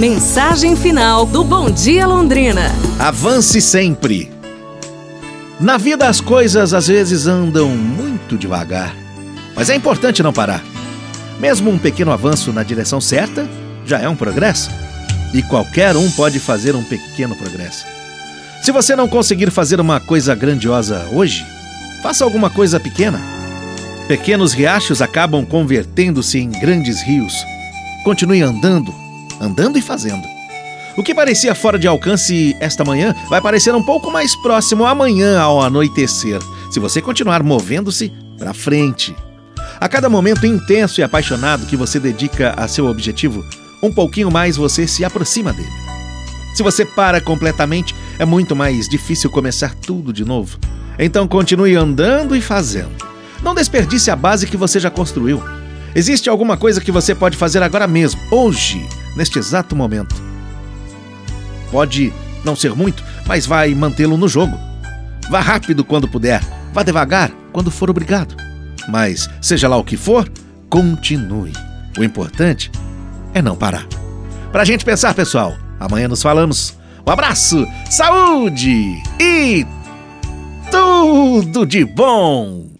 Mensagem final do Bom Dia Londrina. Avance sempre. Na vida as coisas às vezes andam muito devagar, mas é importante não parar. Mesmo um pequeno avanço na direção certa já é um progresso. E qualquer um pode fazer um pequeno progresso. Se você não conseguir fazer uma coisa grandiosa hoje, faça alguma coisa pequena. Pequenos riachos acabam convertendo-se em grandes rios. Continue andando, andando e fazendo. O que parecia fora de alcance esta manhã vai parecer um pouco mais próximo amanhã ao anoitecer, se você continuar movendo-se para frente. A cada momento intenso e apaixonado que você dedica a seu objetivo, um pouquinho mais você se aproxima dele. Se você para completamente, é muito mais difícil começar tudo de novo. Então continue andando e fazendo. Não desperdice a base que você já construiu. Existe alguma coisa que você pode fazer agora mesmo, hoje, neste exato momento. Pode não ser muito, mas vai mantê-lo no jogo. Vá rápido quando puder, vá devagar quando for obrigado. Mas, seja lá o que for, continue. O importante é não parar. Pra gente pensar, pessoal, amanhã nos falamos. Um abraço, saúde e tudo de bom!